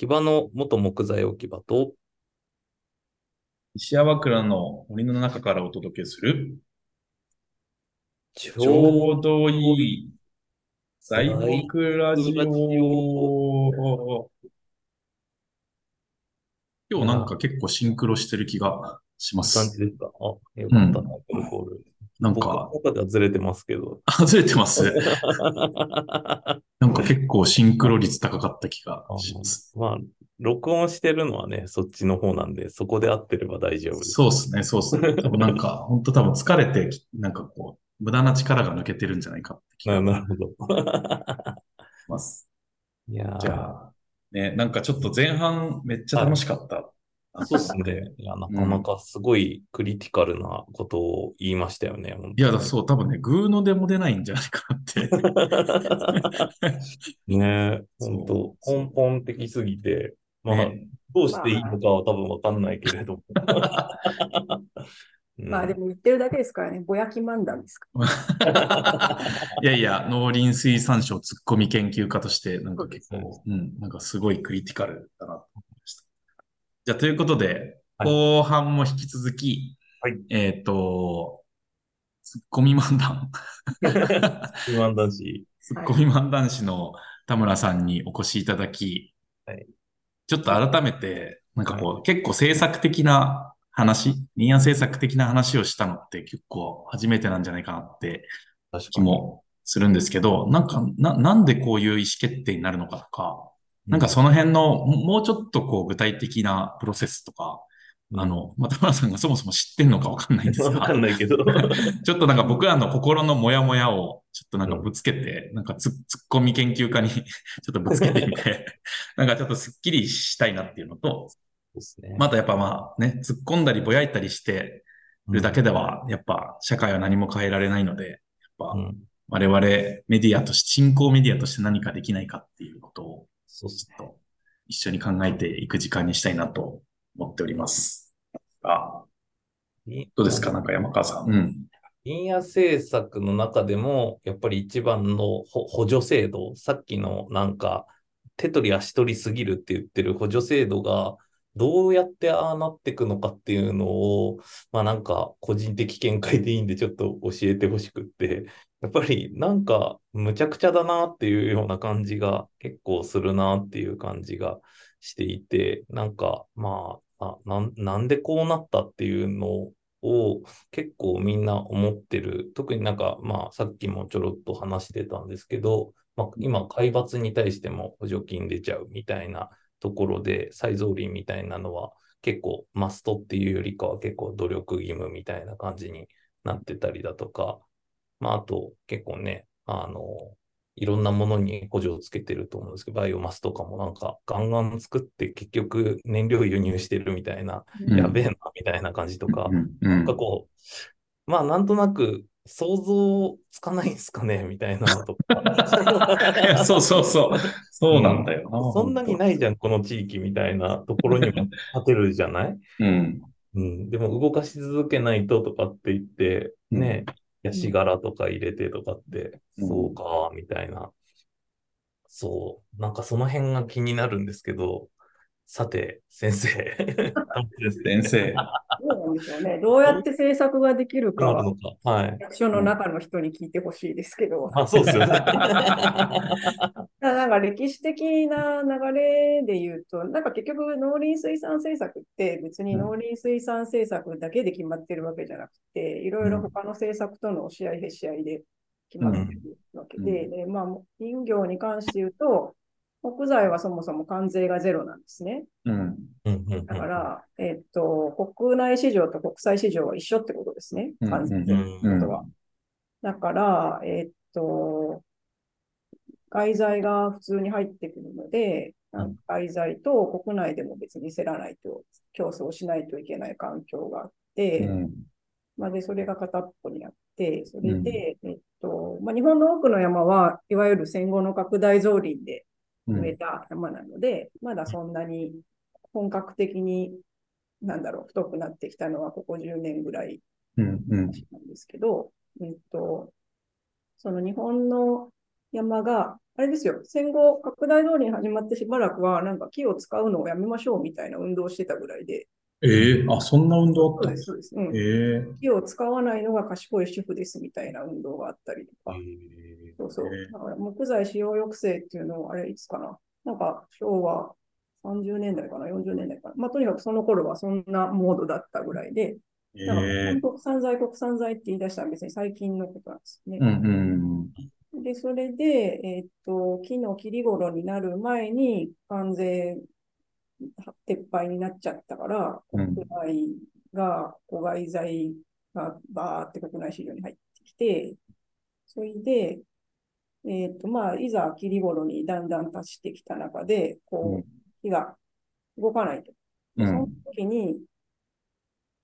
木場の元木材置き場と、石山倉の森の中からお届けする、ちちょうどいい材木ラジオ。今日なんか結構シンクロしてる気がしま感じす。ですか？あ、よかったな、コルコール。なん僕のか、中ではずれてますけど。あずれてます。なんか結構シンクロ率高かった気がします。まあ、録音してるのはね、そっちの方なんで、そこで合ってれば大丈夫です。そうですね、そうですね。多分なんか、本当多分疲れて、なんかこう、無駄な力が抜けてるんじゃないかって気がなるほど。ます。いやーじゃあ、ね、なんかちょっと前半めっちゃ楽しかった。そうですね。いや、なかなかすごいクリティカルなことを言いましたよね。本いや、だそう、多分ね、グーの出も出ないんじゃないかなって。当 ねえ、本当根本的すぎて、まあ、ねどうしていいのかは多分わかんないけれど まあでも言ってるだけですからね、ぼやき漫談ですから。いやいや、農林水産省ツッコミ研究家として、なんか結構、うん、なんかすごいクリティカルだな。じゃあ、ということで、はい。後半も引き続き、はい。えっ、と、ツッコミ漫談、不安だし。ツッコミ漫談師の田村さんにお越しいただき、はい。ちょっと改めて、なんかこう、結構制作的な話、林野制作的な話をしたのって結構初めてなんじゃないかなって確気もするんですけど、なんか、な、なんでこういう意思決定になるのかとか、なんかその辺の、ももうちょっとこう具体的なプロセスとか、あの、まあ、田村さんがそもそも知ってんのかわかんないんですわかんが、ないけど。ちょっとなんか僕らの心のモヤモヤをちょっとなんかぶつけて、なんかツッコミ研究家に ちょっとぶつけてみて、なんかちょっとスッキリしたいなっていうのと、ね。またやっぱまあね、突っ込んだりぼやいたりしてるだけでは、やっぱ社会は何も変えられないので、やっぱうん、我々メディアとして、進行メディアとして何かできないかっていうことを、そうですちょっと一緒に考えていく時間にしたいなと思っております。あ、ね。どうですか？なんか山川さん。うん。林野政策の中でも、やっぱり一番のほ補助制度、さっきのなんか、手取り足取りすぎるって言ってる補助制度が、どうやってああなっていくのかっていうのを、まあなんか個人的見解でいいんでちょっと教えてほしくって、やっぱりなんかむちゃくちゃだなっていうような感じが結構するなっていう感じがしていて、なんかまあ、ななんでこうなったっていうのを結構みんな思ってる。特になんか、まあ、さっきもちょろっと話してたんですけど、まあ、今、海抜に対しても補助金出ちゃうみたいなところで、再造林みたいなのは結構マストっていうよりかは結構努力義務みたいな感じになってたりだとか、まあ、あと結構ね、あの、いろんなものに補助をつけてると思うんですけど、バイオマスとかもなんかガンガン作って結局燃料輸入してるみたいな、うんやべえなみたいな感じとか、うん。うなんんかこう、まあなんとなく想像つかないんすかねみたいなのとか。そうそうそう。そうなんだよな。そんなにないじゃん、この地域みたいなところにも立てるじゃない？うん。うん。でも動かし続けないととかって言って、ね、ヤシ殻とか入れてとかって、うんそうか、みたいな。そう。なんかその辺が気になるんですけど、さて、先生。先生。そうなんですよね。どうやって制作ができるかはるの、か。はい。役所の中の人に聞いてほしいですけど、あ、そうですよね。なんか歴史的な流れで言うと、なんか結局農林水産政策って別に農林水産政策だけで決まってるわけじゃなくて、いろいろ他の政策との押し合いへし合いで決まってるわけで、でまあ、林業に関して言うと、木材はそもそも関税がゼロなんですね。うん。うんうんうんだから、えっと、国内市場と国際市場は一緒ってことですね。うん関税うんゼロってことは。だから、えっと、外材が普通に入ってくるので、うん外材と国内でも別に競らないと、競争しないといけない環境があって、うん。まあ、で、それが片っぽにあって、それで、えっと、まあ、日本の多くの山は、いわゆる戦後の拡大造林で植えた山なので、まだそんなに本格的に、なんだろう、太くなってきたのはここ10年ぐらいうん。うん。なんですけど、えっと、その日本の山が、あれですよ、戦後拡大通りに始まってしばらくは、なんか木を使うのをやめましょうみたいな運動をしてたぐらいで、ええあ、そんな運動あったんそうです、そうです。うん。ええ木を使わないのが賢い主婦ですみたいな運動があったりとか、そうそうへえ。だから木材使用抑制っていうのを、あれいつかななんか昭和30年代かな ?40 年代かなまあとにかくその頃はそんなモードだったぐらいで、えだからえ国産材、国産材って言い出したのは別に最近のことなんですね。うんうんで、それで、えーっと、木の切り頃になる前に関税撤廃になっちゃったから、うん国内が子外材がバーって国内市場に入ってきて、それで、えーっと、まあ、いざ切り頃にだんだん達してきた中で、こう、木が動かないと。うん。その時に、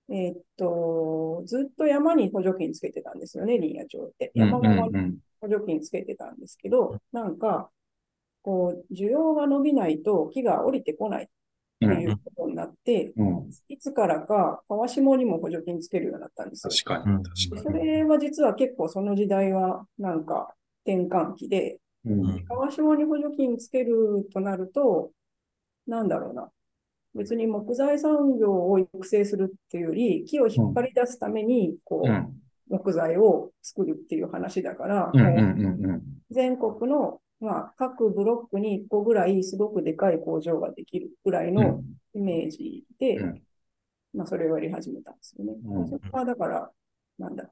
えーっと、ずっと山に補助金つけてたんですよね、林野庁って。うん山側にうん補助金つけてたんですけど、なんか、こう、需要が伸びないと木が降りてこないってうん。いうことになって、うん。いつからか川下にも補助金つけるようになったんですよ。確かに、確かに。それは実は結構その時代はなんか転換期で、うん。川下に補助金つけるとなると、なんだろうな。別に木材産業を育成するっていうより、木を引っ張り出すために、こう、うん。木材を作るっていう話だから。全国の、まあ、各ブロックに1個ぐらいすごくでかい工場ができるぐらいのイメージで、うん。まあ、それをやり始めたんですよね。うん。そこはだから、なんだ、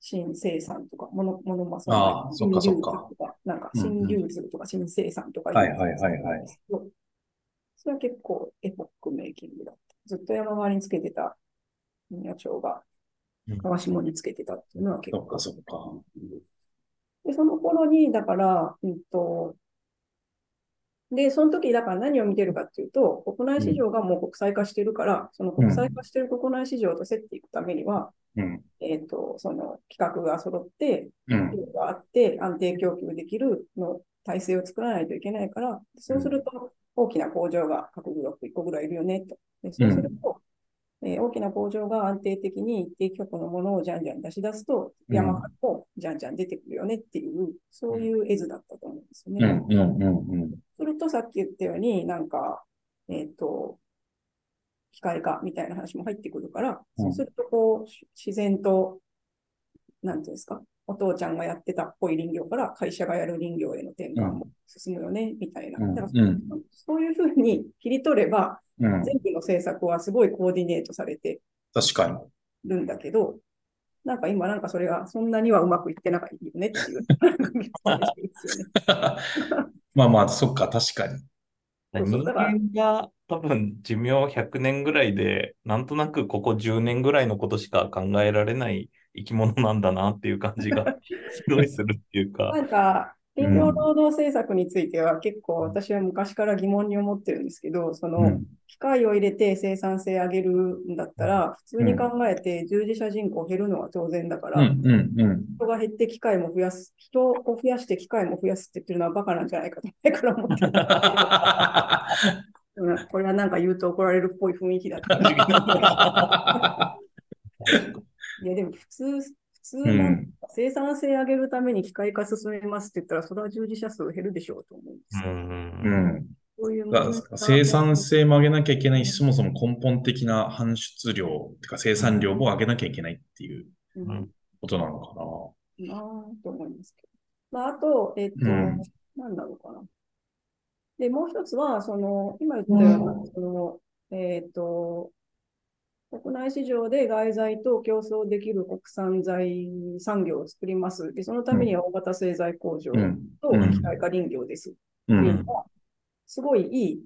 新生産とか、モノモノマああそっかそっか。とか、なんか新流通とか新生産とかはいはいはいはい。それは結構エポックメイキングだった。ずっと山側につけてた野鳥がうん。川下につけてたっていうのは結構そっかそっか。で、その頃に、だから、うんと、で、その時、だから何を見てるかっていうと、国内市場がもう国際化してるから、その国際化してる国内市場と競っていくためには、うん。えっと、その企画が揃って、うん。量があって、安定供給できるの体制を作らないといけないから、そうすると、大きな工場が各ブロック1個ぐらいいるよね、と。でそうすると、えー大きな工場が安定的に一定規格のものをじゃんじゃん出し出すと、うん山からもじゃんじゃん出てくるよねっていう、そういう絵図だったと思うんですようね。ん。うん。うん。すると、さっき言ったように、なんか、えっ、と、機械化みたいな話も入ってくるから、うんそうすると、こう、し自然と、なんていうんですか、お父ちゃんがやってたっぽい林業から会社がやる林業への転換も進むよね、みたいな。そういうふうに切り取れば、うん。全部の政策はすごいコーディネートされて確かに。るんだけど、なんか今なんかそれがそんなにはうまくいってなかったよねっていう。まあまあ、そっか、確かに。人間が多分寿命100年ぐらいで、なんとなくここ10年ぐらいのことしか考えられない生き物なんだなっていう感じがすごいするっていうかな。んか、林業労働政策については結構私は昔から疑問に思ってるんですけど、その、うん。機械を入れて生産性上げるんだったら、普通に考えて従事者人口減るのは当然だから。人が減って機械も増やす、人を増やして機械も増やすって言ってるのはバカなんじゃないかと前から思ってるんですけどうんこれはなんか言うと怒られるっぽい雰囲気だった。いや、でも普通、普通うなんん。か生産性上げるために機械化進めますって言ったら、それは従事者数減るでしょうと思うんですうよ。うん。そういうだ生産性も上げなきゃいけないし、そもそも根本的な搬出量、てか生産量も上げなきゃいけないっていうことなのかなぁと思いますけど。まあ、あと、えっと、うんなんだろうかな。で、もう一つは、その、今言ったような、その、えっと、国内市場で外材と競争できる国産材産業を作ります。で、そのためには大型製材工場。とうん機械化林業です。うっていうんの。は、すごいいい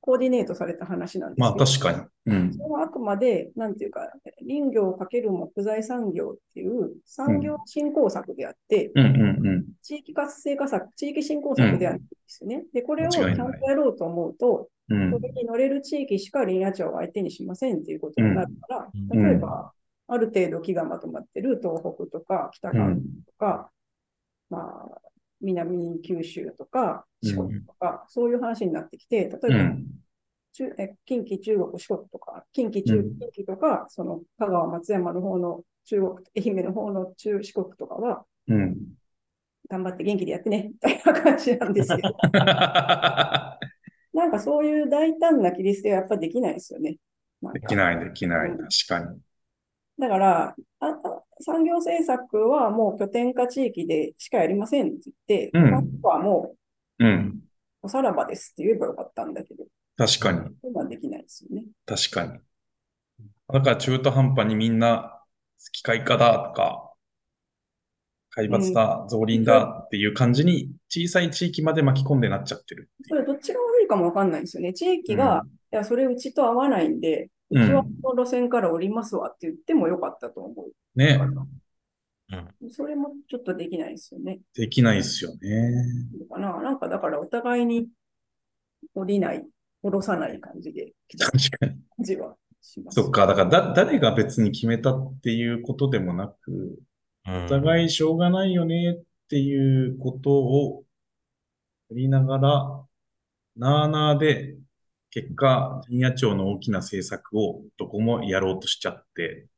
コーディネートされた話なんですまあ確かに。うん。それはあくまで、なんていうか、林業をかける木材産業っていう産業振興策であって。地域活性化策、地域振興策ではないんですよね。で、これをちゃんとやろうと思うと、うん。それに乗れる地域しか林野庁は相手にしませんっていうことになるから、うん。例えば、ある程度木がまとまってる東北とか北関東とか、まあ、南九州とか四国とか、そういう話になってきて、例えば、え近畿、中国、四国とか、近畿、中うん。近畿とか、その香川、松山の方の中国、愛媛の方の中四国とかは、うん。頑張って元気でやってね、みたいな感じなんですけど、なんかそういう大胆な切り捨てはやっぱできないですよね。できない、できない。うん確かに。だからああ、産業政策はもう拠点化地域でしかやりませんって言って、うんはもうん。うおさらばですって言えばよかったんだけど、確かに。それはできないですよね。確かに。だから中途半端にみんな、機械化だとか、海抜だ、造林だっていう感じに小さい地域まで巻き込んでなっちゃってる。それどっちが悪いかもわかんないですよね。地域が、いや、それうちと合わないんで、うちはこの路線から降りますわって言ってもよかったと思う。ね、それもちょっとできないですよね。できないですよね。どうかななんかだからお互いに降りない、降ろさない感じで来た確かに。感じはします。そっか、だからだ、誰が別に決めたっていうことでもなく、うんお互いしょうがないよねっていうことをやりながら、なあなあで、結果、林野庁の大きな政策をどこもやろうとしちゃって、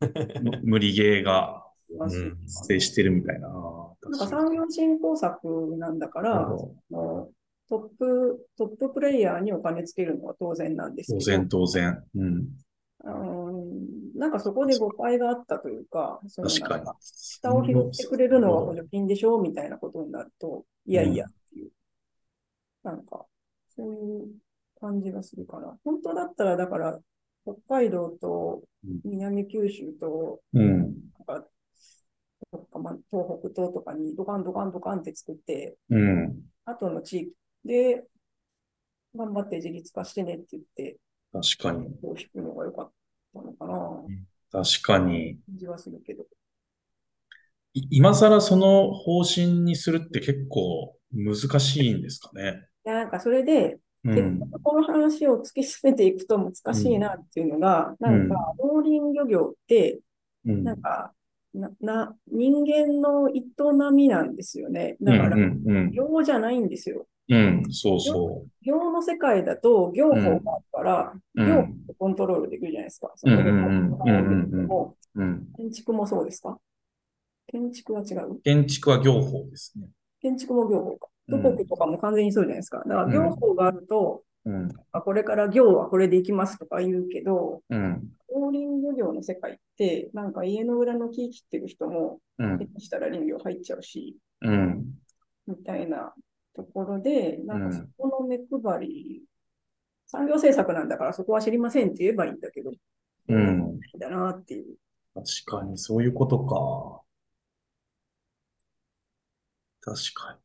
む無理ゲーが発生してるみたいな。なんか産業振興策なんだから、トップ、トッププレイヤーにお金つけるのは当然なんですけど、当然、当然。うん。うーんなんかそこで誤解があったというか、その確か。下を拾ってくれるのは補助金でしょみたいなことになると、いやいやっていう、なんか、そういう感じがするから。本当だったら、だから、北海道とうん南九州と、うん。なんか、かま東北東とかにドカンドカンドカンって作って、うん。後の地域で頑張って自立化してねって言って、確かに。こう引くのが良かったのかな確かに。感じはするけど。い今更その方針にするって結構難しいんですかね。いやなんかそれで、うん。結局この話を突き詰めていくと難しいなっていうのが、なんか農林漁業って、うん。なんかなな人間の営みなんですよね。うんだから、うんうん。業じゃないんですよ。うん、そうそ業の世界だと業法があるから、うん業法をコントロールできるじゃないですか。建築もそうですか？建築は違う？建築は業法ですね。建築も業法か。うん土木とかも完全にそうじゃないですか。だから業法があると、うん。あこれから業はこれでいきますとか言うけど、うん。農林漁業の世界って、なんか家の裏の木切ってる人も、うん。下手したら林業入っちゃうし、うん。みたいなところで、なんかうんそこの目配り、産業政策なんだからそこは知りませんって言えばいいんだけど、うん。だなっていう。確かに、そういうことか。確か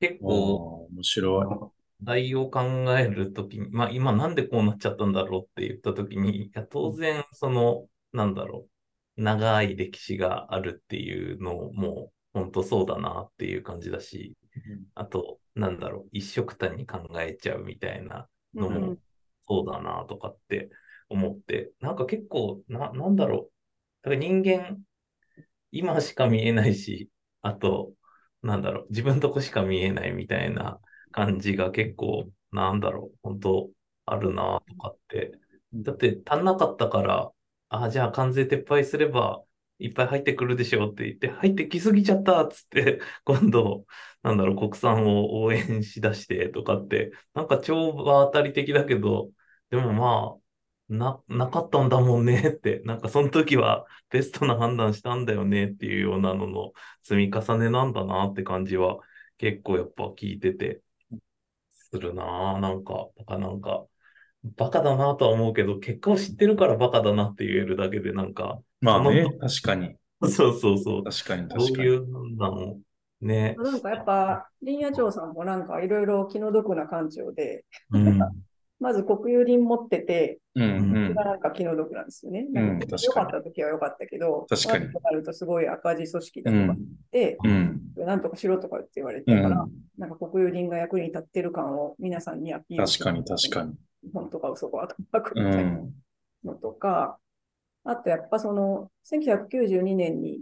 結に。構、面白内容を考えるときに、まあ今なんでこうなっちゃったんだろうって言ったときに、いや当然その、なんだろう、長い歴史があるっていうのも、本当そうだなっていう感じだし、あと、なんだろう、一緒くたに考えちゃうみたいなのもうんそうだなとかって思って、なんか結構、な、なんだろう。だから人間、今しか見えないし、あと、なんだろう、自分とこしか見えないみたいな感じが結構、なんだろう、本当あるなとかって。だって足んなかったから、あ、じゃあ関税撤廃すれば、いっぱい入ってくるでしょうって言って、入ってきすぎちゃったっつって、今度、なんだろう、国産を応援しだしてとかって、なんか超場当たり的だけど、でもまあ、な、なかったんだもんねって、なんかその時はベストな判断したんだよねっていうようなのの積み重ねなんだなって感じは結構やっぱ聞いててするなぁ。なんか、だかなんか、バカだなとは思うけど、結果を知ってるからバカだなって言えるだけでなんか、まあねそ、確かに。そうそうそう。確かに、確かに。いう判断をね。なんかやっぱ、林野庁さんもなんかいろいろ気の毒な官庁で、うん。まず国有林持ってて、うん、うん。なんか気の毒なんですよね。うんか確かに良かった時は良かったけど、確かに悪くなるとすごい赤字組織だとかうん、で、うん。なんとかしろとかって言われうんたから、なんか国有林が役に立ってる感を皆さんにアピール確かに、確かに。に。本当か嘘かとかくのとか、あとやっぱその、1992年に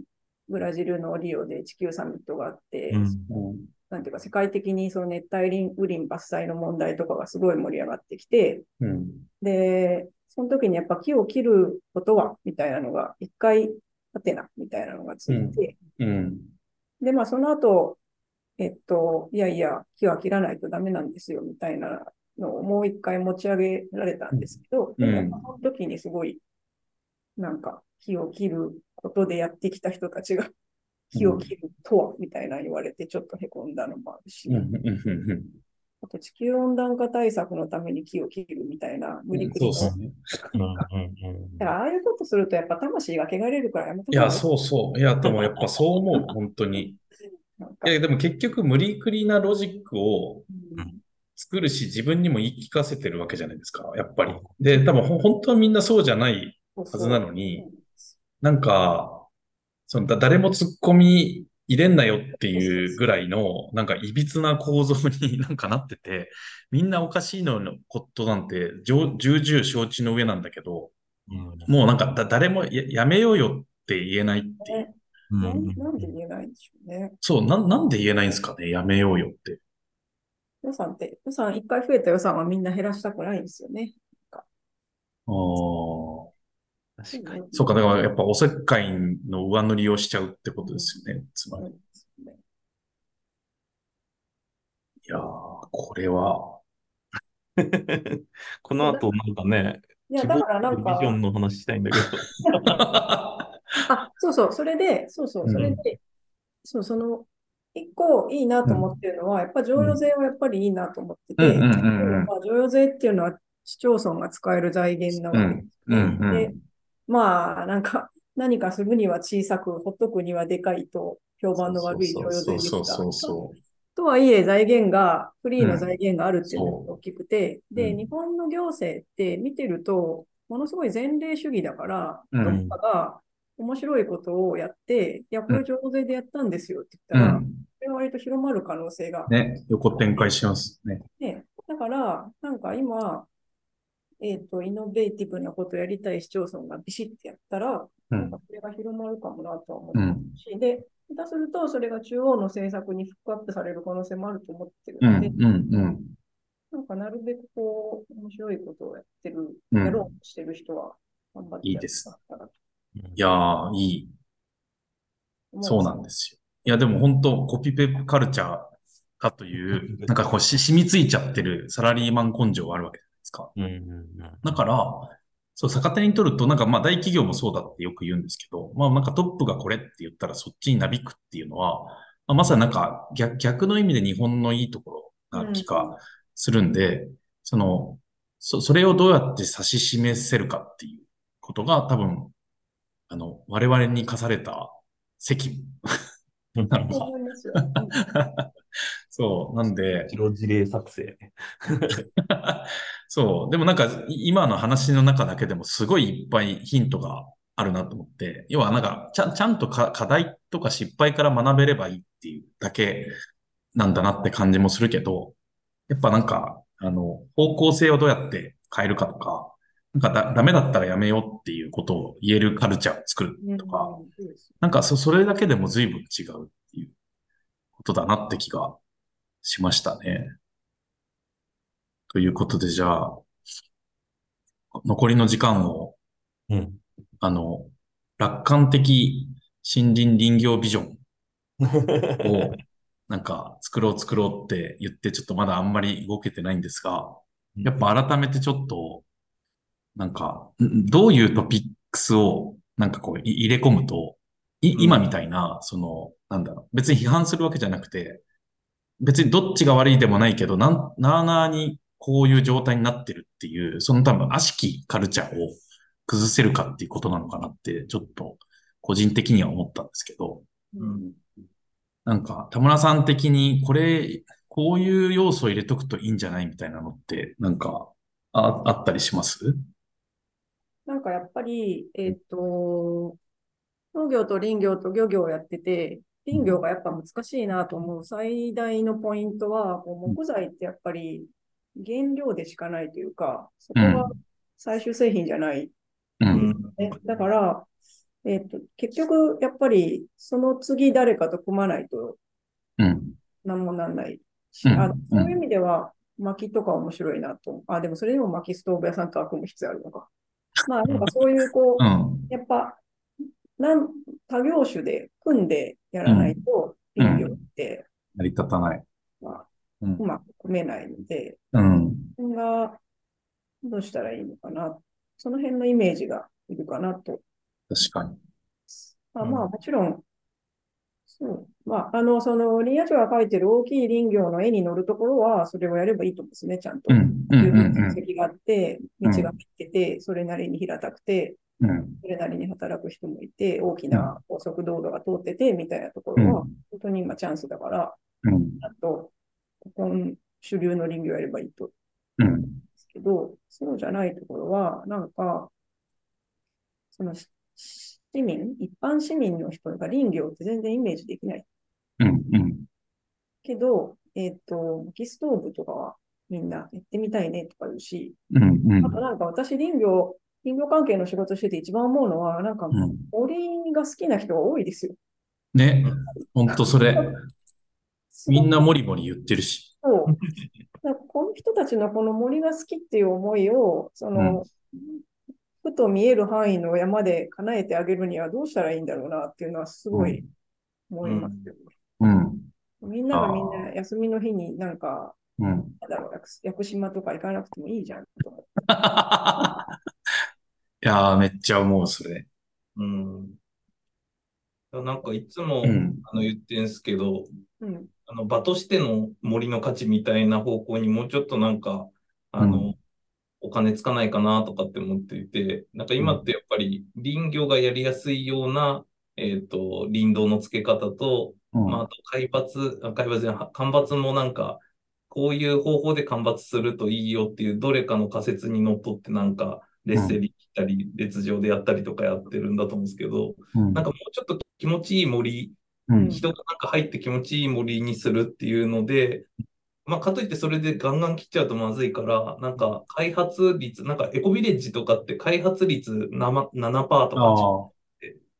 ブラジルのリオで地球サミットがあって、うんうん。なんていうか世界的にその熱帯林雨林伐採の問題とかがすごい盛り上がってきて、うん。で、その時にやっぱ木を切ることは、みたいなのが一回、ハテナみたいなのがついて、うん。で、まあその後、えっと、いやいや、木は切らないとダメなんですよ、みたいなのをもう一回持ち上げられたんですけど、その時にすごい、なんか、木を切ることでやってきた人たちが、木を切るとは、みたいな言われて、ちょっと凹んだのもあるし、うん。うん。あと地球温暖化対策のために木を切るみたいな無理くりのそうですね。うんうんうんだからああいうことするとやっぱ魂が汚れるからやめたいや、う。そうそう。いや、でもやっぱそう思う、本当に。いや、でも結局無理くりなロジックをうん作るし、自分にも言い聞かせてるわけじゃないですか、やっぱり。で、多分ほ本当はみんなそうじゃないははずなのに、なんか、そのだ誰も突っ込み入れんなよっていうぐらいの、なんか、いびつな構造に なんかなってて、みんなおかしいののことなんて、重重々承知の上なんだけど、うんもうなんかだ、誰もややめようよって言えないっていう。ねうんなんなんで言えないんでしょうね。そう、なん、なんで言えないんですかね？やめようよって。予算って、予算、一回増えた予算はみんな減らしたくないんですよね。ああ。確かに。そうか、だからやっぱおせっかいの上塗りをしちゃうってことですよね。つまり。いやー、これは、この後なんかね、いや、希だからなんか望ビジ、ョンの話したいんだけど。あ、そうそう、それで、そうそうう、んそれで、そう、その、一個いいなと思ってるのは、やっぱ譲与税はやっぱりいいなと思ってて、うんうんうんうんまあ、譲与税っていうのは市町村が使える財源なわけですうんうんで、まあ、なんか、何かするには小さく、ほっとくにはでかいと評判の悪いそうそうそうとはいえ、財源が、フリーの財源があるっていうのうんが大きくて、で、うん日本の行政って見てると、ものすごい前例主義だから、うんどっかが面白いことをやって、いや、これ上税でやったんですよってう言ったら、ん。これは割と広まる可能性が。ね、横展開しますね。ね、だから、なんか今、えっと、イノベーティブなことをやりたい市町村がビシッてやったら、うん。なんかそれが広まるかもなとは思ううん。し、で、下手すると、それが中央の政策にフックアップされる可能性もあると思ってるうん。ので、うん。うん。なんかなるべくこう、面白いことをやってる、うんやろうとしてる人は、頑張ってやっていいですいやー、いい。思そうなんですよ。いや、でも本当コピペカルチャーかという、なんかこうし染みついちゃってるサラリーマン根性があるわけですか？うんうんうん。だから、そう、逆手に取ると、なんかまあ大企業もそうだってよく言うんですけど、まあなんかトップがこれって言ったらそっちになびくっていうのは、まあ、まさになんか逆逆の意味で日本のいいところな気がするんで、その、そ、それをどうやって指し示せるかっていうことが多分、あの、我々に課された責務なのそうか。思いますよ。そう、なんで、白事例作成。そう。でもなんか、い今の話の中だけでもすごいいっぱいヒントがあるなと思って、要はなんか、ちゃん、ちゃんとか課題とか失敗から学べればいいっていうだけなんだなって感じもするけど、やっぱなんか、あの、方向性をどうやって変えるかとか、なんかだ、ダメだったらやめようっていうことを言えるカルチャーを作るうんとか、なんかそ、それだけでも随分違うっていうことだなって気がしましたね。ということで、じゃあ、残りの時間を、うん。あの、楽観的森林林業ビジョンを、なんか作ろう作ろうって言って、ちょっとまだあんまり動けてないんですが、やっぱ改めてちょっと、なんか、んどういうトピックスを、なんかこう、い入れ込むと、いうん。今みたいな、その、なんだろう、別に批判するわけじゃなくて、別にどっちが悪いでもないけど、なん、なあなあにこういう状態になってるっていう、その多分悪しきカルチャーを崩せるかっていうことなのかなって、ちょっと個人的には思ったんですけど、うん。なんか、田村さん的に、これ、こういう要素を入れとくといいんじゃないみたいなのって、なんか、あ、あったりします？なんかやっぱり、えっと、農業と林業と漁業をやってて、林業がやっぱ難しいなと思う最大のポイントは、こう木材ってやっぱり原料でしかないというか、そこが最終製品じゃないうん。ね。だから、えっと、結局、やっぱり、その次誰かと組まないとうん。何もなんないし、うんあそういう意味では、薪とか面白いなと。あ、でもそれでも薪ストーブ屋さんとは組む必要あるのか。まあ、なんかそういう、こうう、ん。やっぱ、なん他業種で組んでやらないと、うん林業って、成り立たない。まあ、うんうまく組めないので、うん。それがどうしたらいいのかな。その辺のイメージがいるかなと。確かに。まあ、まあ、もちろん、そう。まあ、あの、その、林野庁が書いてる大きい林業の絵に乗るところは、それをやればいいと思うんですね、ちゃんと。うん。うん。うん。があって、道が入ってて、それなりに平たくて、うん。それなりに働く人もいて、大きな高速道路が通ってて、みたいなところは、本当に今チャンスだから、うん。あと、ここの主流の林業やればいいとうん。ですけど、そうじゃないところは、なんか、そのし市民、一般市民の人が林業って全然イメージできない。うん。うん。けど、えっ、と、薪ストーブとかはみんなやってみたいねとか言うし、うん。うんあとなんか私林業、林業関係の仕事してて一番思うのは、なんかうん。森が好きな人が多いですよ。ね。ほんとそれ。みんなもりもり言ってるし。そう。この人たちのこの森が好きっていう思いを、その、ふと見える範囲の山で叶えてあげるにはどうしたらいいんだろうなっていうのはすごい思いますよ。うん。みんながみんな休みの日になんか、うん。なんだろう、屋久島とか行かなくてもいいじゃんと思って。いやー、めっちゃ思う、それ。うん。なんかいつも、うん。あの言ってんすけど、うん。あの場としての森の価値みたいな方向にもうちょっとなんか、あの、うんお金つかないかなとかって思っていて、なんか今ってやっぱり林業がやりやすいような、えっと、林道の付け方と、うん。まあ、あと海抜、あ海抜じゃない間伐もなんか、こういう方法で間伐するといいよっていうどれかの仮説にのっとってなんか、劣勢に切ったり、列上でやったりとかやってるんだと思うんですけど、うん。なんかもうちょっと気持ちいい森うん。人がなんか入って気持ちいい森にするっていうので、まあ、かといってそれでガンガン切っちゃうとまずいから、なんか開発率、なんかエコビレッジとかって開発率 7%, 7%とか。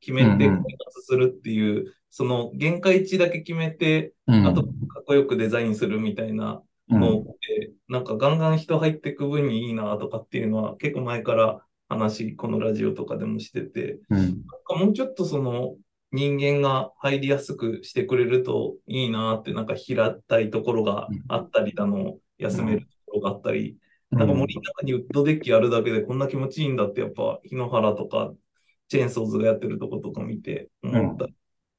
決めて開うんうん発するっていう、その限界値だけ決めて、うん。あとかっこよくデザインするみたいなうん、のって、なんかガンガン人入ってく分にいいなとかっていうのは結構前から話、このラジオとかでもしてて、うん。なんかもうちょっとその人間が入りやすくしてくれるといいなって、なんか平たいところがあったりだの、休めるところがあったり、なんか森の中にウッドデッキあるだけでこんな気持ちいいんだって、やっぱ日野原とかチェーンソーズがやってるとことか見て思った。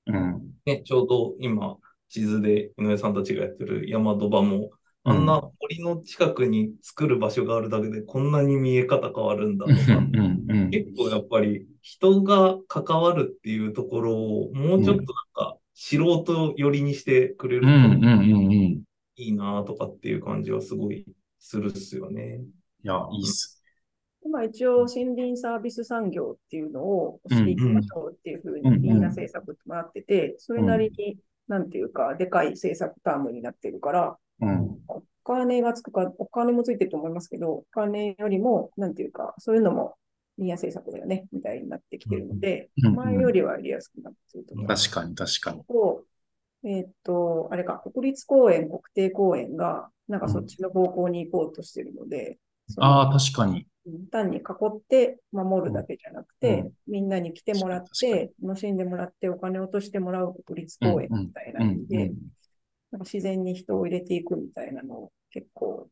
うん。ね、ちょうど今、地図で井上さんたちがやってる山戸場も、あんな森の近くに作る場所があるだけでこんなに見え方変わるんだとか、うん。うん。結構やっぱり人が関わるっていうところをもうちょっとなんか素人寄りにしてくれる。と。いいなとかっていう感じはすごいするっすよね。いや、いいっす。今一応森林サービス産業っていうのをしていきましょうっていうふうにみんな政策ってもらってて、それなりに、なんていうか、でかい政策タームになってるから、うん。お金がつくか、お金もついてると思いますけど、お金よりも、なんていうか、そういうのも、リア政策だよね、みたいになってきてるので、うん前よりはやりやすくなってると思います。確かに、確かに。と、えーっと、あれか、国立公園、国定公園が、なんかそっちの方向に行こうとしてるので、そのああ、確かに。単に囲って守るだけじゃなくて、うんみんなに来てもらって、楽しんでもらって、お金を落としてもらう国立公園みたいなうん。意味で、なんか自然に人を入れていくみたいなのを結構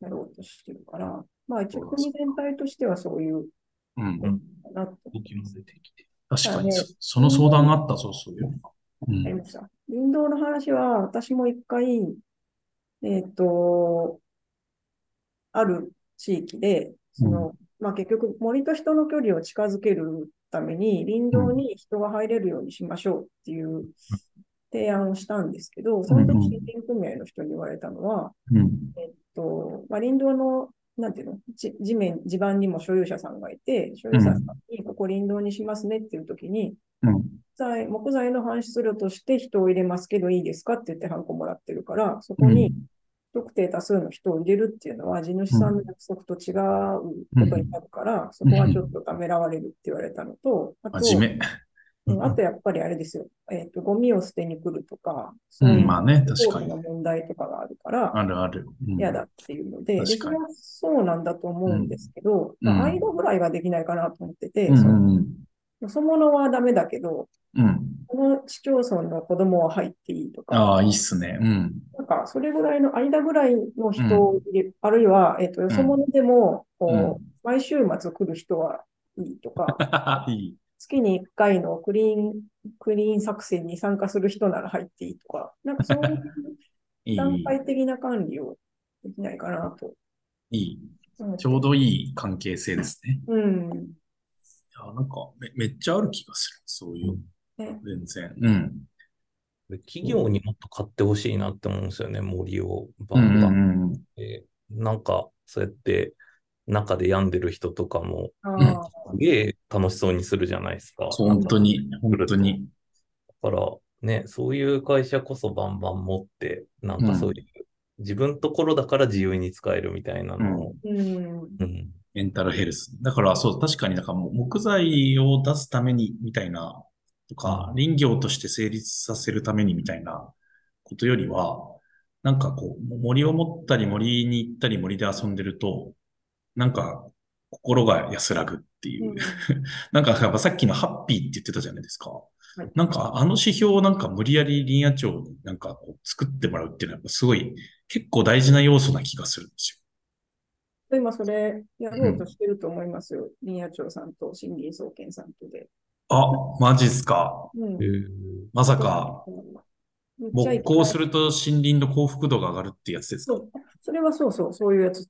やろうとしてるから、まあ一応国全体としてはそういううん。なと動きも出てきて。確かに、ねそその相談があった、そうそうよ。うん。ありました。林道の話は私も一回、えっと、ある地域で、その、まあ結局森と人の距離を近づけるために林道に人が入れるようにしましょうっていう提案をしたんですけど、その時うんうん森林組合の人に言われたのは、うん。えっと、まあ、林道の、なんていうの、地地面、地盤にも所有者さんがいて、所有者さんにここ林道にしますねっていう時に、うん。材木材の搬出量として人を入れますけどいいですかって言ってハンコもらってるから、そこに不特定多数の人を入れるっていうのは地主さんの約束と違うことになるから、そこはちょっとためらわれるって言われたのと、あと、真面目。うんあとやっぱりあれですよ、えっと、ゴミを捨てに来るとか、そういううん、まあね、確かに。問題とかがあるから、あるある。うん嫌だっていうので、で、確かにそれはそうなんだと思うんですけど、うんまあ、間ぐらいはできないかなと思ってて、うんそのうんよそ者はダメだけど、うん。この市町村の子供は入っていいとか、ああ、いいっすね。うん。なんかそれぐらいの間ぐらいの人を入れ、あるいは、えっと、よそ者でも、こう、毎週末来る人はいいとか、いい。月に1回のクリーン、クリーン作戦に参加する人なら入っていいとか、なんかそういう。段階的な管理をできないかなといい。ちょうどいい関係性ですね。うん。いや、なんかめ、めっちゃある気がする。そういう、ね全然。うん。で企業にもっと買ってほしいなって思うんですよね、森をバンバン。んうん。でなんか、そうやって中で病んでる人とかも、すげえ楽しそうにするじゃないですか。そう本当に、本当に。だから、ね、そういう会社こそバンバン持って、なんかそういう、自分のところだから自由に使えるみたいなのを、うん。うん、メンタルヘルス。だから、そう、確かに、だからもう木材を出すためにみたいな、とか、林業として成立させるためにみたいなことよりは、なんかこう、森を持ったり森に行ったり森で遊んでると、なんか心が安らぐっていう。なんかやっぱさっきのハッピーって言ってたじゃないですか。いなんかあの指標をなんか無理やり林野庁になんかこう作ってもらうっていうのはやっぱすごい結構大事な要素な気がするんです今それやろうとしてると思いますよ。林野庁さんと森林総研さんとで。よ。あ、マジっすか。うんえーまさか、木工すると森林の幸福度が上がるってやつですか？そう、それはそうそう、そういうやつ。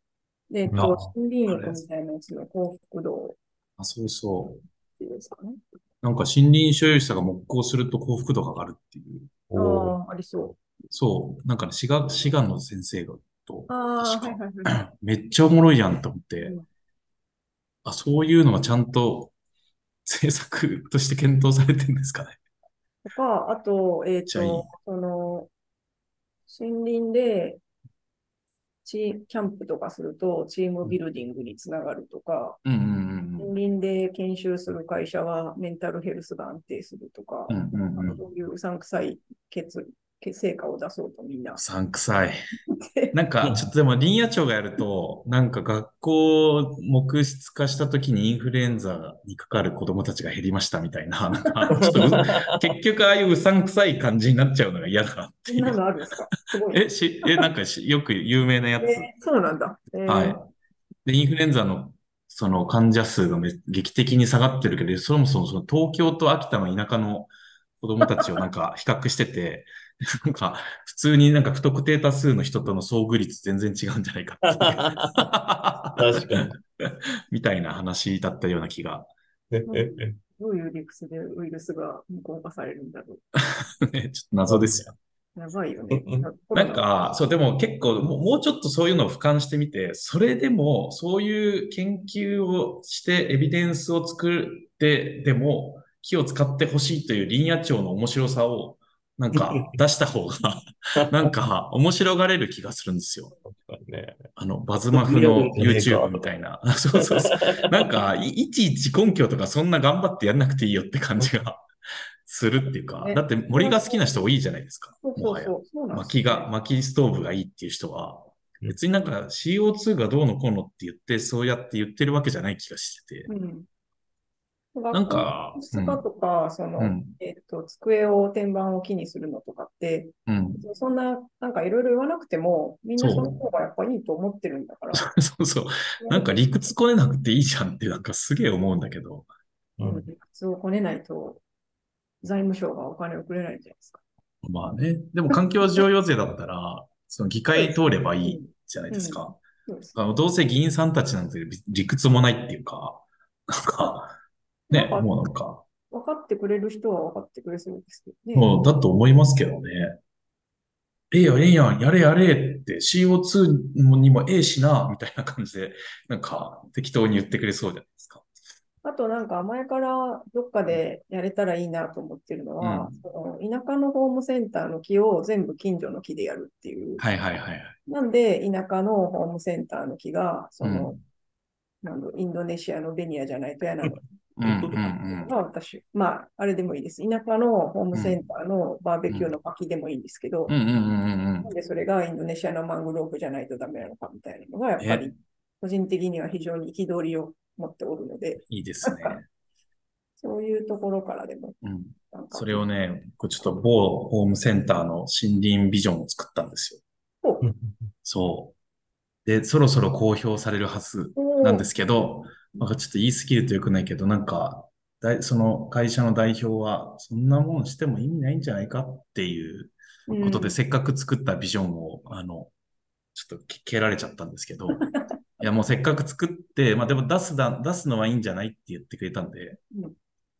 えっあと、森林浴みたいなやつの幸福度あ、そうそう。っていうんですかね。なんか森林所有者が木工すると幸福度が上がるっていう。おーああ、ありそう。そう。なんかね、滋賀、滋賀の先生がと、ああ、確かはいはいはい。めっちゃおもろいやんと思って、うんあ、そういうのがちゃんと政策として検討されてるんですかね。とか、あと、えっちゃいいと、その、森林で、チキャンプとかすると、チームビルディングにつながるとか、うんうんうん森林で研修する会社はメンタルヘルスが安定するとか、うん。うんうんうん。そういううさんくさい結結成果を出そうとみんなう。さんくさい。で なんか、ちょっとでも林野庁がやると、なんか学校木質化した時にインフルエンザにかかる子供たちが減りましたみたいな、なんか、ちょっとう 結局ああいううさんくさい感じになっちゃうのが嫌だなってそんないう。のあるんですか？すごい。え、し、え、なんかし、よく有名なやつ。えーそうなんだ。えーはい。で、インフルエンザのその患者数がめ劇的に下がってるけど、そもそもその東京と秋田の田舎の子供たちをなんか比較してて、なんか普通になんか不特定多数の人との遭遇率全然違うんじゃないか確かに。みたいな話だったような気が。どういう理屈でウイルスが無効化されるんだろ ねちょっと謎ですよ。う。やばいよね。なんか、そう、でも結構もう、もうちょっとそういうのを俯瞰してみて、それでも、そういう研究をして、エビデンスを作って、でも、木を使ってほしいという林野庁の面白さを、なんか 出した方が、なんか面白がれる気がするんですよ。ね、あの、バズマフの YouTube みたいな。そうそうそう。なんかい、いちいち根拠とかそんな頑張ってやんなくていいよって感じがするっていうか、ねだって森が好きな人多いじゃないですか。もはや。そうそうそう。そうなんです薪が、薪ストーブがいいっていう人は、別になんか CO2 がどうのこうのって言って、そうやって言ってるわけじゃない気がしてて。うん。なんか学校の質化とか、その、うん、えっと、机を、天板を木にするのとかって、うん。そんな、なんかいろいろ言わなくても、みんなその方がやっぱいいと思ってるんだから。そう そう。なんか理屈こねなくていいじゃんってなんかすげえ思うんだけど。うん理屈をこねないと、財務省がお金をくれないんじゃないですか。まあね。でも環境譲与税だったら、その議会通ればいいじゃないですか。あのどうせ議員さんたちなんて理屈もないっていうか、なんか、ね、もうなんか、分かってくれる人は分かってくれそうですけどね。もうだと思いますけどね。ええやん、ええやん、やれやれって CO2 にもええしな、みたいな感じで、なんか適当に言ってくれそうじゃないですか。あとなんか前からどっかでやれたらいいなと思ってるのは、その田舎のホームセンターの木を全部近所の木でやるっていう。はいはいはいはい。なんで田舎のホームセンターの木が、その、なんだろうインドネシアのベニヤじゃないと嫌なのうんうんが私、まあ、あれでもいいです。田舎のホームセンターのバーベキューの薪でもいいんですけど、うん。うんうんうんうんなんでそれがインドネシアのマングローブじゃないとダメなのかみたいなのが、やっぱり個人的には非常に憤りを持っておるので、いいですね。そういうところからでも、うん。それをね、僕ちょっと某ホームセンターの森林ビジョンを作ったんですよ。おそう。で、そろそろ公表されるはずなんですけど、なんかちょっと言い過ぎると良くないけど、なんか、だいその会社の代表は、そんなもんしても意味ないんじゃないかっていうことで、せっかく作ったビジョンを、あの、ちょっとけ蹴られちゃったんですけど、いや、もうせっかく作って、まあでも出すだ、出すのはいいんじゃないって言ってくれたんで、うん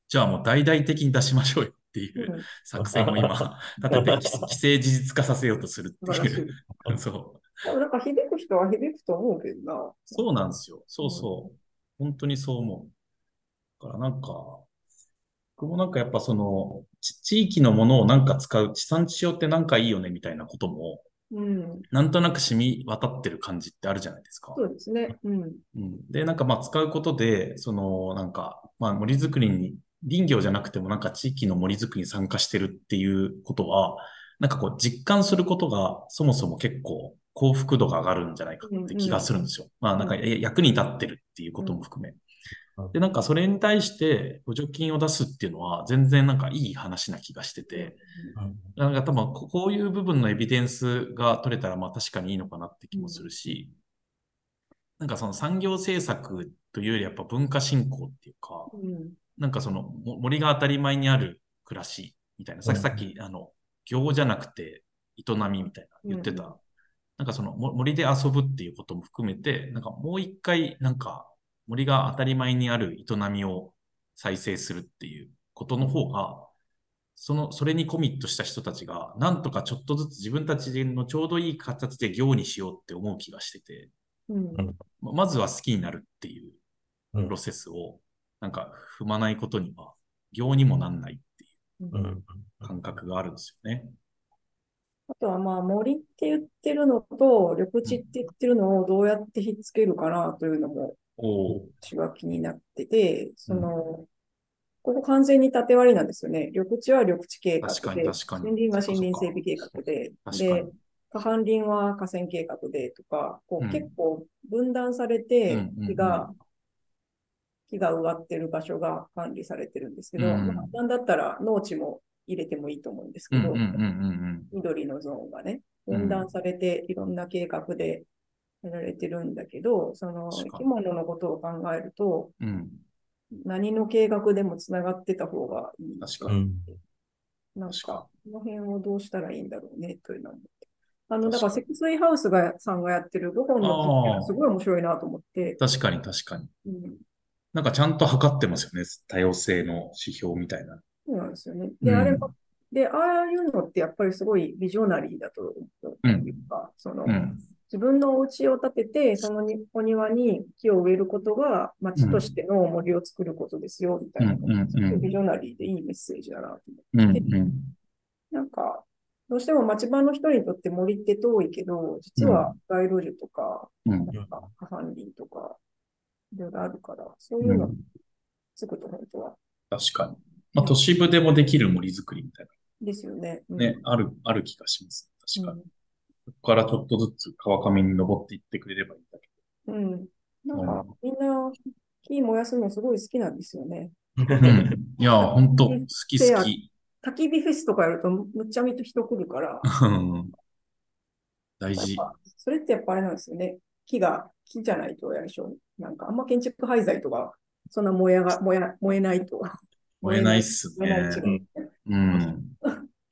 じゃあもう大々的に出しましょうよっていううん作戦を今、立てて既既成事実化させようとするっていう。い。そう。なんか響く人は響くと思うけどな。そうなんですよ。そうそう。本当にそう思う。だからなんか、僕もなんかやっぱその、ち地域のものをなんか使う、地産地消ってなんかいいよねみたいなことも、うん。なんとなく染み渡ってる感じってあるじゃないですか。そうですね。うん。うん、で、なんかまあ使うことで、そのなんか、まあ森づくりに、林業じゃなくてもなんか地域の森づくりに参加してるっていうことは、なんかこう実感することがそもそも結構幸福度が上がるんじゃないかって気がするんですよ。まあなんかえ役に立ってるっていうことも含め。うん。で、なんかそれに対して補助金を出すっていうのは全然なんかいい話な気がしてて、なんか多分ここういう部分のエビデンスが取れたらまあ確かにいいのかなって気もするし、なんかその産業政策というよりやっぱ文化振興っていうか、うん。なんかそのも森が当たり前にある暮らしみたいな、さっきさっきあの、行じゃなくて営みみたいな言ってた、うんなんかそのも森で遊ぶっていうことも含めて、なんかもう一回なんか森が当たり前にある営みを再生するっていうことの方が、その、それにコミットした人たちが、なんとかちょっとずつ自分たちのちょうどいい形で行にしようって思う気がしてて、うん。ままずは好きになるっていううんプロセスを、なんか踏まないことには、行にもなんないっていうんう感覚があるんですよね。あとはまあ森って言ってるのと緑地って言ってるのをどうやってひっつけるかなというのも。私は気になってて、その、ここ完全に縦割りなんですよね。緑地は緑地計画で、森林は森林整備計画で、で下半林は河川計画でとか、こううん。結構分断されてうんうんうん。木が、木が植わってる場所が管理されてるんですけど、うん。まあなんだったら農地も入れてもいいと思うんですけど、緑のゾーンがね、うん分断されていろんな計画でやられてるんだけど、その生き物のことを考えると、うん。うん。何の計画でもつながってた方がいい。確かに。うん。なん確かか、この辺をどうしたらいいんだろうね、というのを思って。あの、だ確からにか積水ハウスがさんがやってる5本の木っていうのはすごい面白いなと思って、確かに確かに。うん、なんかちゃんと測ってますよね。多様性の指標みたいな。そうなんですよね。で、うんあれも、で、ああいうのってやっぱりすごいビジョナリーだというか、その、うん。自分のお家を建てて、そのにお庭に木を植えることが町としての森を作ることですよ、みたいな。うんビジョナリーでいいメッセージだなと思って。うんうん。なんか、どうしても町場の人にとって森って遠いけど、実は街路樹とか、うんなんか、下半林とか、いろいろあるから、そうういうのん。つくと本当は。確かに。まあ、都市部でもできる森づくりみたいですよね。うんなね、ある、ある気がします。確かに。うここからちょっとずつ川上に登っていってくれればいいんだけん。うん。なんか、みんな、木燃やすのすごい好きなんですよね。いや、本当好き好き。焚き火フェスとかやるとむっちゃめちゃ人来るから、う ん大事。それってやっぱあれなんですよね。木が、木じゃないとやるでしょ。なんかあんま建築廃材とか、そんな燃えが、燃え燃えないと。燃えないっすね。う。うん。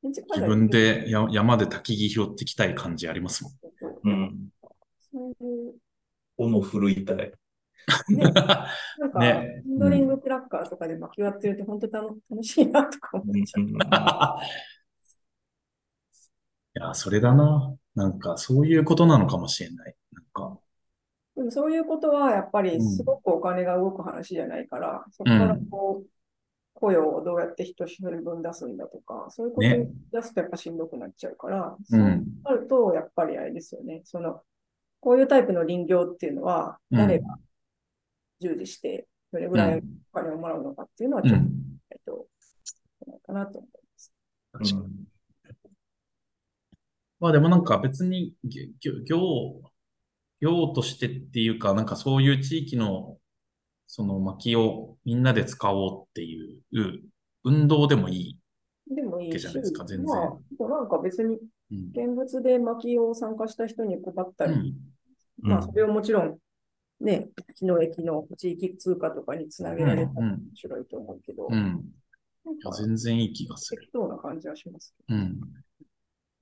自分でや山で焚き木拾ってきたい感じありますもん。うん。そういう、斧振るいたい。ね、なんか、ねハンドリングクラッカーとかで巻き割ってると本当楽楽しいなとか思っちゃう。いや、それだな。なんか、そういうことなのかもしれない。なんか、でもそういうことはやっぱりすごくお金が動く話じゃないから、そこからこう、雇用をどうやって一人分出すんだとか、そういうことねに出すとやっぱしんどくなっちゃうから、う。そうんなるとやっぱりあれですよね。その、こういうタイプの林業っていうのは、うん誰が従事して、どれぐらいお金をもらうのかっていうのはちょっと、うん。えっと、ないかなと思います。確かに。まあでもなんか別に業、業、業としてっていうか、なんかそういう地域のその薪をみんなで使おうっていう運動でもいい。でもいいし、じゃないですか全然まあ、なんか別にうん。現物で薪を参加した人に配ったり、うん。まあそれをもちろん、ね、木の駅の地域通貨とかにつなげられたら面白いと思うけど、うん。なんいやか全然いい気がする。適当な感じはしますけうん。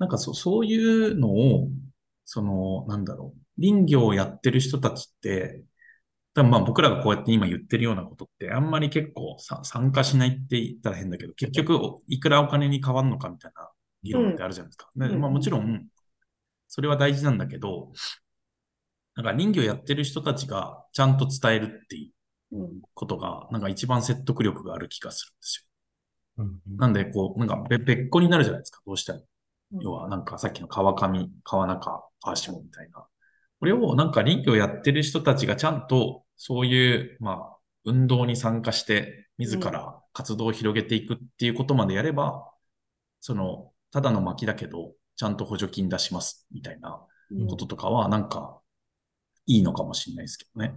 なんかそ、そういうのを、その、なんだろう。林業をやってる人たちって、多分まあ僕らがこうやって今言ってるようなことって、あんまり結構さ参加しないって言ったら変だけど、結局いくらお金に変わるのかみたいな議論ってあるじゃないですか。でうんまあもちろん、それは大事なんだけど、なんか林業やってる人たちがちゃんと伝えるっていうことが、なんか一番説得力がある気がするんですよ。うんなんで、こう、なんか別別個になるじゃないですか、どうしても。うん要は、なんかさっきの川上、川中、川下みたいな。これをなんか林業やってる人たちがちゃんとそういう、まあ、運動に参加して、自ら活動を広げていくっていうことまでやれば、その、ただの薪だけど、ちゃんと補助金出します、みたいなうん。こととかは、なんか、いいのかもしれないですけどね。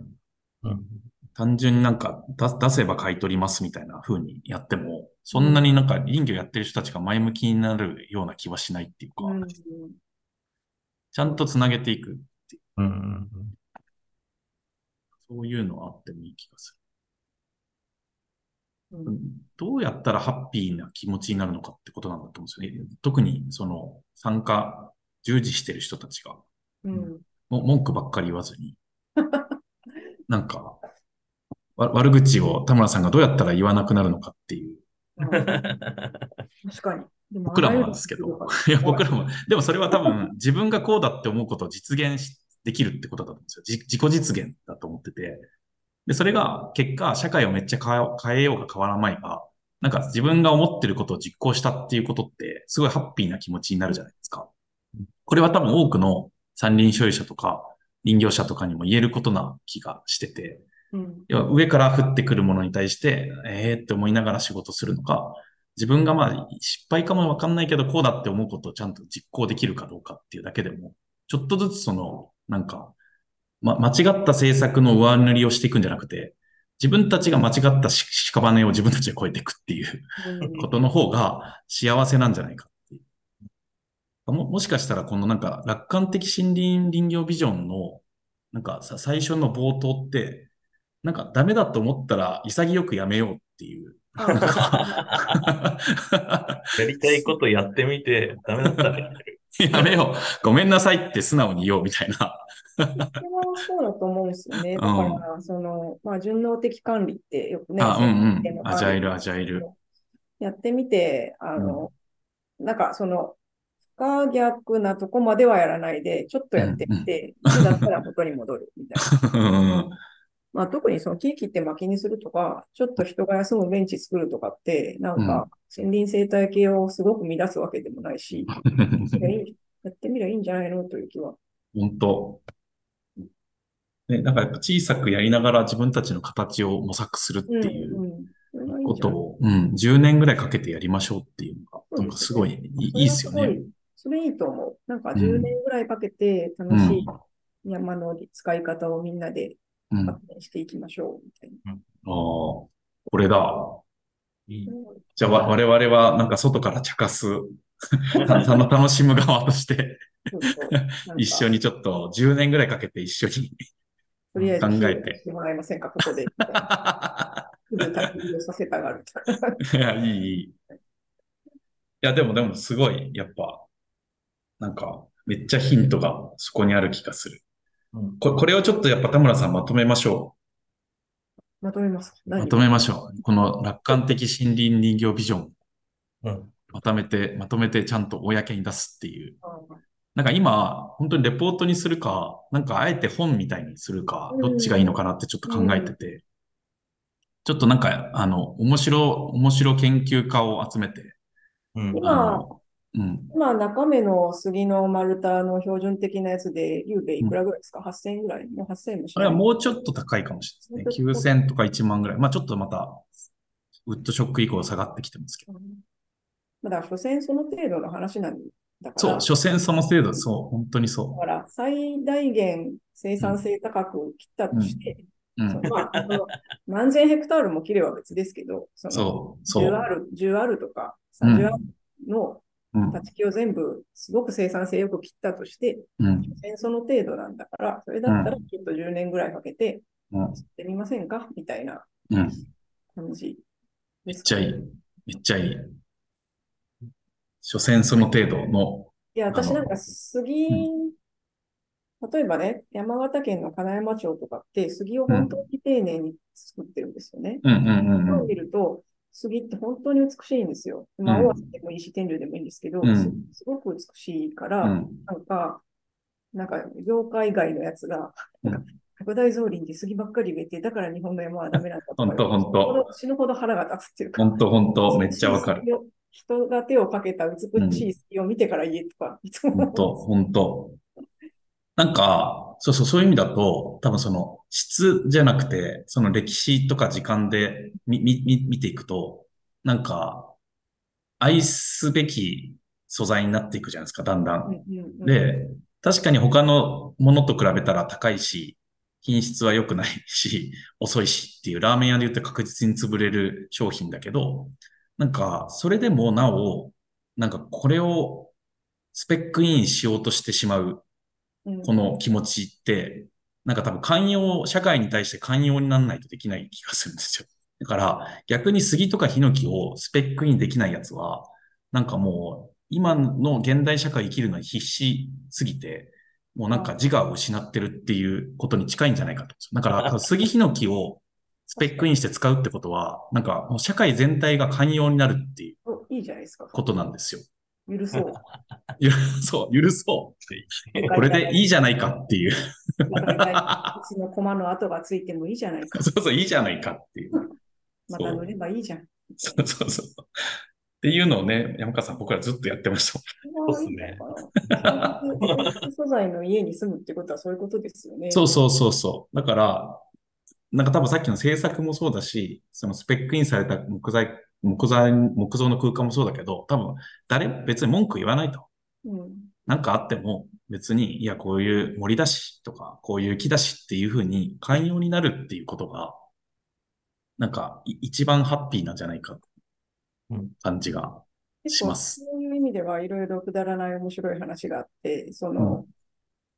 うん。単純になんか出出せば買い取りますみたいな風にやっても、そんなになんか林業やってる人たちが前向きになるような気はしないっていうか、うん。ちゃんとつなげていく。うんうんそういうのはあってもいい気がすうん。る。どうやったらハッピーな気持ちになるのかってことなんだと思うんですよね。特にその参加、従事してる人たちが、うん。も文句ばっかり言わずに、なんか、わ悪口を田村さんがどうやったら言わなくなるのかっていう。うん。確かに。でも僕らもなんですけど、いや、僕らも、でもそれは多分自分がこうだって思うことを実現しできるってことだと思うんですよ。じ自己実現だと思ってて。で、それが結果、社会をめっちゃ変えようが変わらないが、なんか自分が思ってることを実行したっていうことって、すごいハッピーな気持ちになるじゃないですか。これは多分多くの山林所有者とか林業者とかにも言えることな気がしてて、うん要は上から降ってくるものに対して、えーって思いながら仕事するのか、自分がまあ失敗かもわかんないけど、こうだって思うことをちゃんと実行できるかどうかっていうだけでも、ちょっとずつその、なんか、ま、間違った政策の上塗りをしていくんじゃなくて、自分たちが間違ったし屍を自分たちで越えていくっていううんことの方が幸せなんじゃないかっていう。も、もしかしたらこのなんか楽観的森林林業ビジョンのなんかさ最初の冒頭って、なんかダメだと思ったら潔くやめようっていう。やりたいことやってみて、ダメだったらやめる。やめよう。ごめんなさいって素直に言おうみたいな。そうだと思うんですよね。だから、その、まあ、順応的管理ってよくね、あ、うんうん。アジャイル、アジャイル。やってみて、あの、なんかその、不可逆なとこまではやらないで、ちょっとやってみて、いつだったら元に戻るみたいな。うんまあ、特にその木切って薪にするとか、ちょっと人が休むベンチ作るとかって、なんか森林生態系をすごく乱すわけでもないし、それいいやってみればいいんじゃないのという気は。本当。ね、だからやっぱ小さくやりながら自分たちの形を模索するっていうことを、うん、10年ぐらいかけてやりましょうっていうのが、なんかすごいいいですよね。それいいいと思う。なんかうん10年ぐらいかけて楽しい山の使い方をみんなでうん。ああ発展していきましょうみたいな。これだ。いいじゃあ、わ我々はなんか外から茶化す、たたの楽しむ側として、そうそう一緒にちょっと10年ぐらいかけて一緒に。とりあえず考えてしてもらえませんか、ここで。みたいなすぐ焚き火をさせたがる。いや、いい、いい。いや、でも、でも、すごい、やっぱ、なんか、めっちゃヒントがそこにある気がする。うん。ここれをちょっとやっぱ田村さんまとめましょまとめます。まとめましょう。この楽観的森林林業ビジョン、うん。まとめて、まとめてちゃんと公に出すっていう。あなんか今、本当にレポートにするか、なんかあえて本みたいにするか、どっちがいいのかなってちょっと考えてて、ちょっとなんか、あの、面白、面白研究家を集めて、うんうん、今、中目の杉の丸太の標準的なやつで、ゆうべいくらぐらいですか、?8000 円ぐらい？もう8000円もしない。あれはもうちょっと高いかもしれないですね。9000とか1万ぐらい。まあちょっとまた、ウッドショック以降下がってきてますけど。うんまあだ所詮その程度の話なんだから。そう、所詮その程度、そう、本当にそだから、最大限生産性高く切ったとして、まあ、何千ヘクタールも切れば別ですけど、そのそう、そ10う。ある、10あるとかうん30あるのうん。立ち木を全部すごく生産性よく切ったとして、うん。その程度なんだから、それだったらきっと10年ぐらいかけて、うん。切ってみませんか？みたいなうん。感じめですかねっちゃいい。めっちゃいい。所詮その程度の、いや、私なんか杉、例えばね、山形県の金山町とかって杉を本当に丁寧に作ってるんですよね。うんうんうんうん。見ると、杉って本当に美しいんですよ。まあ、うん大和でもいいし、天竜でもいいんですけど、うんすすごく美しいから、うん。なんか、なんか、業界外のやつが、うんなんか拡大造林で杉ばっかり植えて、だから日本の山はダメなんだとかほんとほんと死ぬほど腹が立つっていうか、ほんとほんと、めっちゃわかる。人が手をかけた美しい杉を見てから言えとか、いつもほんと、ほんと。なんか、そうそう、そういう意味だと、多分その質じゃなくて、その歴史とか時間で見、見、見見ていくと、なんか、愛すべき素材になっていくじゃないですか、だんだん。で、確かに他のものと比べたら高いし、品質は良くないし、遅いしっていうラーメン屋で言って確実に潰れる商品だけど、なんか、それでもなお、なんかこれをスペックインしようとしてしまう、うんこの気持ちって、なんか多分寛容、社会に対して寛容にならないとできない気がするんですよ。だから逆に杉とかヒノキをスペックインできないやつは、なんかもう今の現代社会生きるのに必死すぎて、もうなんか自我を失ってるっていうことに近いんじゃないかと。だから杉ヒノキをスペックインして使うってことは、なんかもう社会全体が寛容になるっていうおいいじゃないですか。ことなんですよ。許そう。ゆそう、許そう。これでいいじゃないかっていう。うちの駒の跡がついてもいいじゃないか。そうそう、いいじゃないかっていう。また塗ればいいじゃん。そうそうそう。っていうのをね、山川さん、僕らずっとやってました。そうっすねね。素材の家に住むってことはそういうことですよね。そうそうそうそう。だから、なんか多分さっきの制作もそうだし、そのスペックインされた木材、木材、木造の空間もそうだけど、多分誰、別に文句言わないと。うん。なんかあっても別に、いや、こういう森だしとか、こういう木だしっていうふうに寛容になるっていうことが、なんかい一番ハッピーなんじゃないかうん感じがします。そういう意味ではいろいろくだらない面白い話があって、その、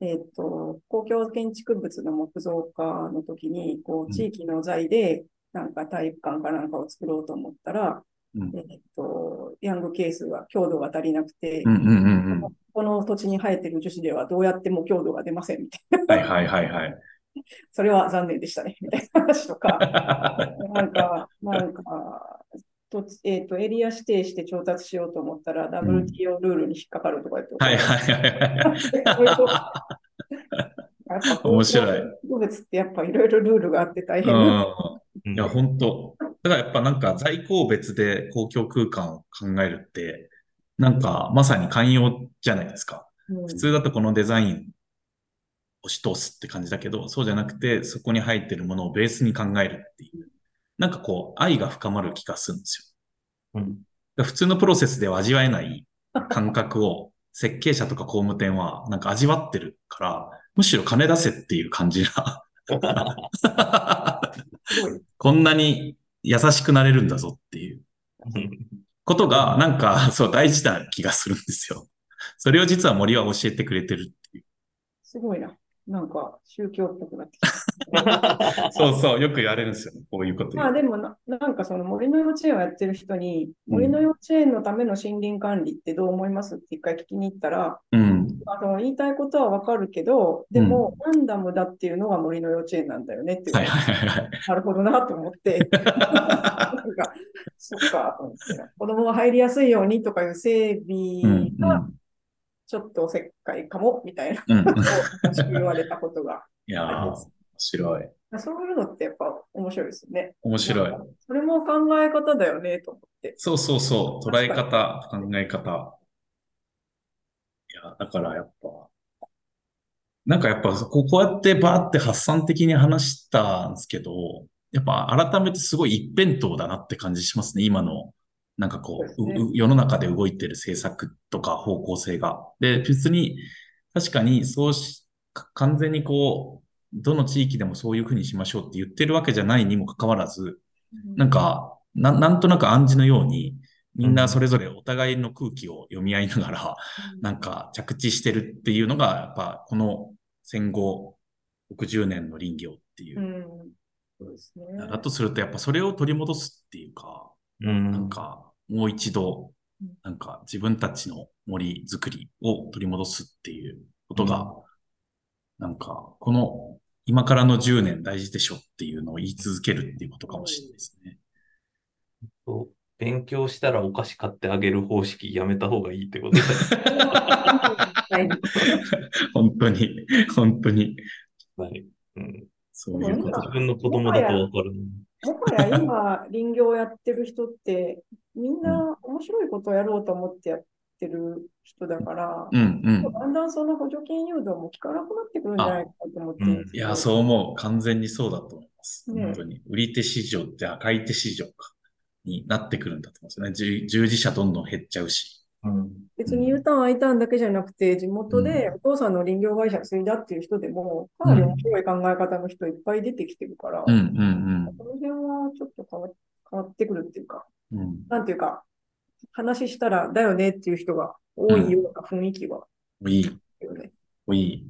えっと、公共建築物の木造化の時に、こうんう、地域の財で、なんか体育館かなんかを作ろうと思ったら、うんえっと、ヤングケースは強度が足りなくて、うんうんうんうん。この土地に生えてる樹脂ではどうやっても強度が出ませんみたいな。はいはいはいはい。それは残念でしたね、みたいな話とか。なんか、なんか、とえっ、と、エリア指定して調達しようと思ったら、WTO ルールに引っかかるとか言って、はいはいはい 面白い。植物ってやっぱいろいろルールがあって大変うだ。ん。いや、本当だからやっぱなんか在庫別で公共空間を考えるって、なんかまさに寛容じゃないですか。うん普通だとこのデザイン押し通すって感じだけど、そうじゃなくて、そこに入ってるものをベースに考えるっていう。なんかこう、愛が深まる気がするんですよ。うん普通のプロセスでは味わえない感覚を設計者とか工務店はなんか味わってるから、むしろ金出せっていう感じな。こんなに優しくなれるんだぞっていうことが、なんか、そう大事な気がするんですよ。それを実は森は教えてくれてるっていう。すごいな。なんか宗教っぽくなってきた。そうそう、よく言われるんですよね。こういうこと。まあでもな、なんかその森の幼稚園をやってる人に、うん森の幼稚園のための森林管理ってどう思いますって一回聞きに行ったら、うん。あの言いたいことはわかるけど、でも、ランダムだっていうのが森の幼稚園なんだよねってはいはいはいはい。なるほどなと思って、なんか、そっか子供が入りやすいようにとかいう整うん備がちょっとおせっかいかもみたいな。ことを私言われたことがいやー、面白い。そういうのってやっぱ面白いですよね。面白いそれも考え方だよねと思って。そうそうそう。捉え方、考え方。いや、だからやっぱ、なんかやっぱこうこうやってバーって発散的に話したんですけど、やっぱ改めてすごい一辺倒だなって感じしますね。今の、なんかこう、そうですね世の中で動いてる政策とか方向性が。で、別に、確かにそうし、か完全にこう、どの地域でもそういうふうにしましょうって言ってるわけじゃないにもかかわらず、なん、か、ななんとなく暗示のように、みんなそれぞれお互いの空気を読み合いながら、なんか着地してるっていうのが、やっぱこの戦後60年の林業っていうう。ん、そうですね。だとすると、やっぱそれを取り戻すっていうか、うん。なんかもう一度うん、なんか自分たちの森づくりを取り戻すっていうことが、なんかこの今からの10年大事でしょっていうのを言い続けるっていうことかもしれないですね。勉強したらお菓子買ってあげる方式やめた方がいいってことで。は い本当に、本当に、はいうん、そういうことだ。自分の子供だとわかるの。もはや今、林業やってる人って、みんな面白いことをやろうと思ってやってる人だから、うんうん。だんだんその補助金誘導も効かなくなってくるんじゃないかと思ってるんいや、そう思う。完全にそうだと思います。ね本当に。売り手市場って赤い手市場かになってくるんだと思うんですよね。従従事者どんどん減っちゃうし。うん別に U ターン、I ターンだけじゃなくて、地元でお父さんの林業会社継いだっていう人でも、かなり面白い考え方の人いっぱい出てきてるから、うんうんこの辺はちょっと変わ変わってくるっていうか、うん。うん。なんていうか、話したらだよねっていう人が多いような雰囲気はいい。あるよね。いい。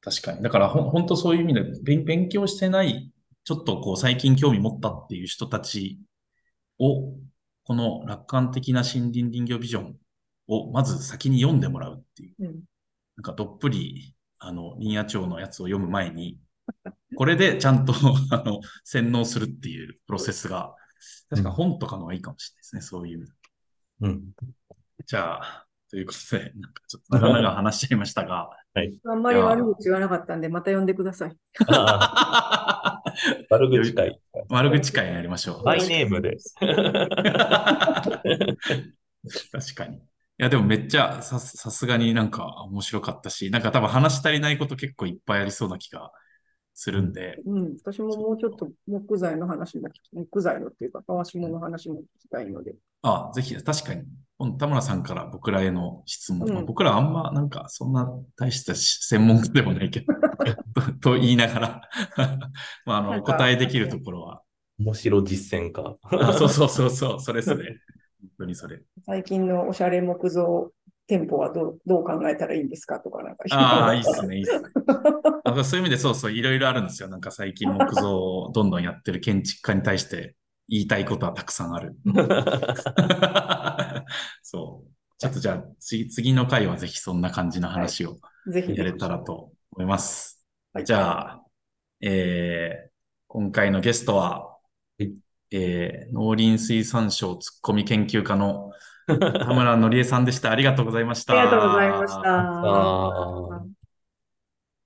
確かに。だからほん、本当そういう意味で勉、勉強してない、ちょっとこう最近興味持ったっていう人たちを、この楽観的な森林林業ビジョンをまず先に読んでもらうっていう。うん。なんかどっぷり、あの、林野庁のやつを読む前に、これでちゃんと、あの、洗脳するっていうプロセスが、確か本とかの方がいいかもしれないですね、そういう。うん。じゃあ、ということで、なんかちょっと長々話しちゃいましたが、あんまり悪口言わなかったんで、また呼んでください。悪口会。悪口会やりましょう。マイネームで。確かに。いや、でもめっちゃさ、さすがになんか面白かったし、なんか多分話し足りないこと結構いっぱいありそうな気がするんで、うん。私ももうちょっと木材の話も木材のっていうか、川下の話も聞きたいので。あ、ぜひ、確かに、田村さんから僕らへの質問、うんまあ僕らあんまなんかそんな大した専門家でもないけど、とと言いながら、まあ、あの、答えできるところは、面白実践家。あそうそうそうそう、それそれ。本当にそれ。最近のおしゃれ木造店舗はどうどう考えたらいいんですかとか、なんか。ああ、いいっすね、いいっすね。あそういう意味でそうそう、いろいろあるんですよ。なんか最近木造をどんどんやってる建築家に対して言いたいことはたくさんある。そう。ちょっとじゃあ、次次の回はぜひそんな感じの話をぜひ。やれたらと思います。はいじゃあ、えー、今回のゲストは、はいえー、農林水産省ツッコミ研究家の 田村のりえさんでした。ありがとうございました。ありがとうございました。